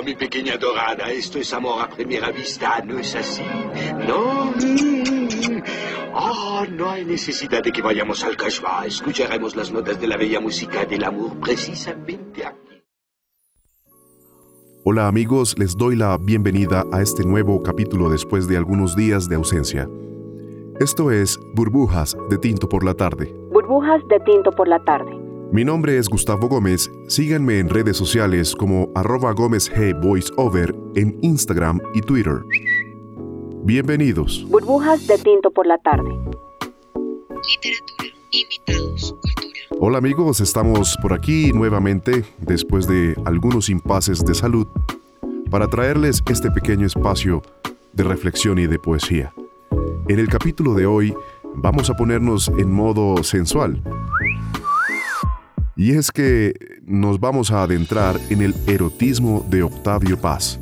Oh, mi pequeña dorada, esto es amor a primera vista, ¿no es así? No. Oh, no hay necesidad de que vayamos al cashba. Escucharemos las notas de la bella música del amor precisamente aquí. Hola amigos, les doy la bienvenida a este nuevo capítulo después de algunos días de ausencia. Esto es Burbujas de Tinto por la Tarde. Burbujas de Tinto por la Tarde. Mi nombre es Gustavo Gómez. Síganme en redes sociales como arroba Gómez G Voiceover en Instagram y Twitter. Bienvenidos. Burbujas de Tinto por la Tarde. Literatura, invitados, cultura. Hola amigos, estamos por aquí nuevamente después de algunos impases de salud para traerles este pequeño espacio de reflexión y de poesía. En el capítulo de hoy vamos a ponernos en modo sensual. Y es que nos vamos a adentrar en el erotismo de Octavio Paz.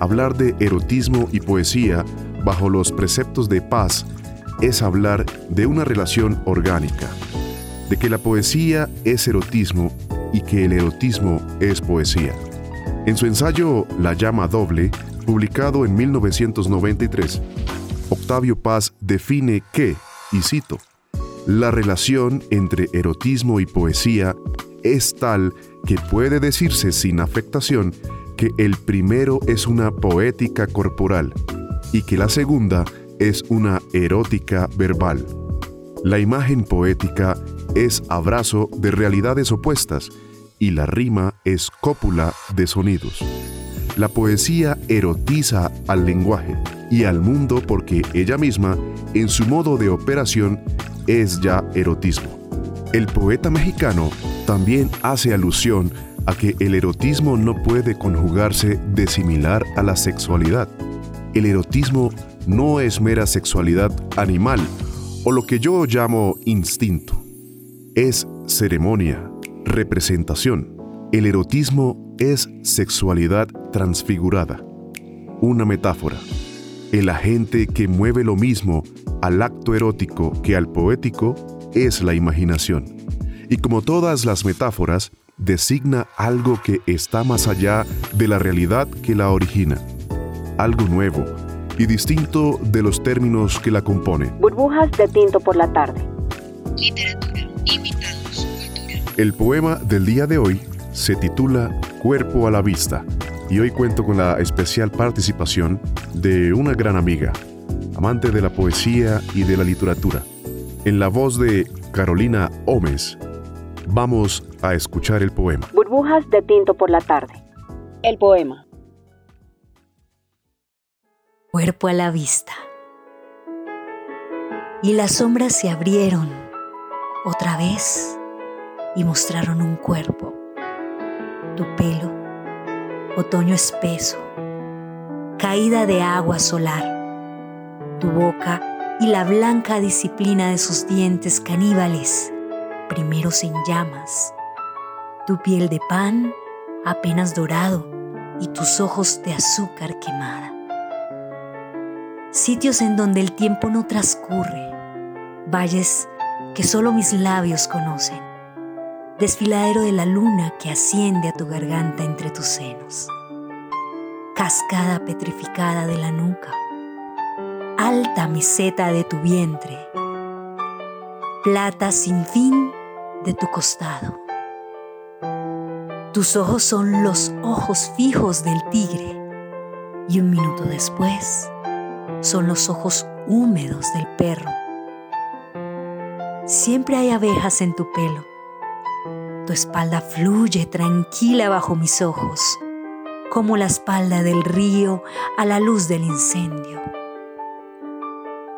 Hablar de erotismo y poesía bajo los preceptos de Paz es hablar de una relación orgánica, de que la poesía es erotismo y que el erotismo es poesía. En su ensayo La llama doble, publicado en 1993, Octavio Paz define que, y cito, la relación entre erotismo y poesía es tal que puede decirse sin afectación que el primero es una poética corporal y que la segunda es una erótica verbal. La imagen poética es abrazo de realidades opuestas y la rima es cópula de sonidos. La poesía erotiza al lenguaje y al mundo porque ella misma, en su modo de operación, es ya erotismo. El poeta mexicano también hace alusión a que el erotismo no puede conjugarse de similar a la sexualidad. El erotismo no es mera sexualidad animal o lo que yo llamo instinto. Es ceremonia, representación. El erotismo es sexualidad transfigurada, una metáfora el agente que mueve lo mismo al acto erótico que al poético es la imaginación. Y como todas las metáforas, designa algo que está más allá de la realidad que la origina. Algo nuevo y distinto de los términos que la componen. Burbujas de tinto por la tarde. Literatura, invitados, cultura. El poema del día de hoy se titula Cuerpo a la vista y hoy cuento con la especial participación de una gran amiga, amante de la poesía y de la literatura. En la voz de Carolina Gómez, vamos a escuchar el poema. Burbujas de tinto por la tarde. El poema. Cuerpo a la vista. Y las sombras se abrieron otra vez y mostraron un cuerpo. Tu pelo otoño espeso, caída de agua solar, tu boca y la blanca disciplina de sus dientes caníbales, primero sin llamas, tu piel de pan apenas dorado y tus ojos de azúcar quemada. Sitios en donde el tiempo no transcurre, valles que solo mis labios conocen desfiladero de la luna que asciende a tu garganta entre tus senos, cascada petrificada de la nuca, alta meseta de tu vientre, plata sin fin de tu costado. Tus ojos son los ojos fijos del tigre. Y un minuto después son los ojos húmedos del perro. Siempre hay abejas en tu pelo tu espalda fluye tranquila bajo mis ojos, como la espalda del río a la luz del incendio.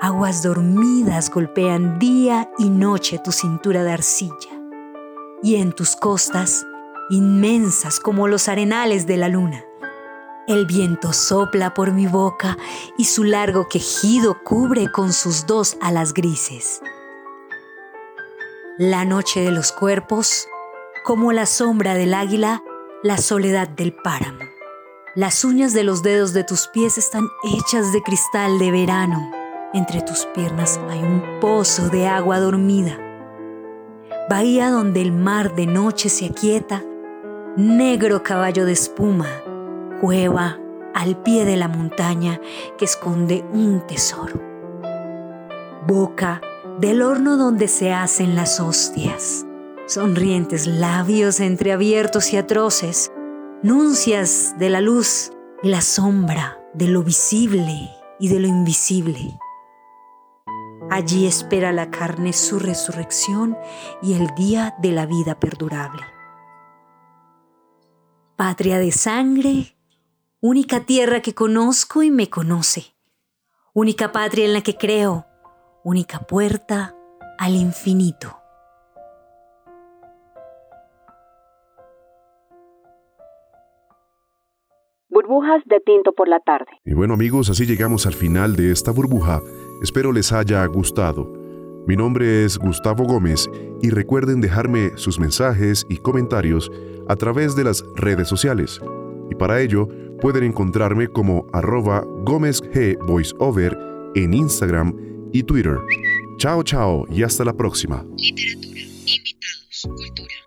Aguas dormidas golpean día y noche tu cintura de arcilla, y en tus costas, inmensas como los arenales de la luna. El viento sopla por mi boca y su largo quejido cubre con sus dos alas grises. La noche de los cuerpos como la sombra del águila, la soledad del páramo. Las uñas de los dedos de tus pies están hechas de cristal de verano. Entre tus piernas hay un pozo de agua dormida. Bahía donde el mar de noche se aquieta, negro caballo de espuma, cueva al pie de la montaña que esconde un tesoro. Boca del horno donde se hacen las hostias. Sonrientes labios entreabiertos y atroces, nuncias de la luz y la sombra, de lo visible y de lo invisible. Allí espera la carne su resurrección y el día de la vida perdurable. Patria de sangre, única tierra que conozco y me conoce, única patria en la que creo, única puerta al infinito. Burbujas de tinto por la tarde. Y bueno amigos, así llegamos al final de esta burbuja. Espero les haya gustado. Mi nombre es Gustavo Gómez y recuerden dejarme sus mensajes y comentarios a través de las redes sociales. Y para ello pueden encontrarme como arroba Gómez G Voiceover en Instagram y Twitter. Chao, chao y hasta la próxima. Literatura, invitados, cultura.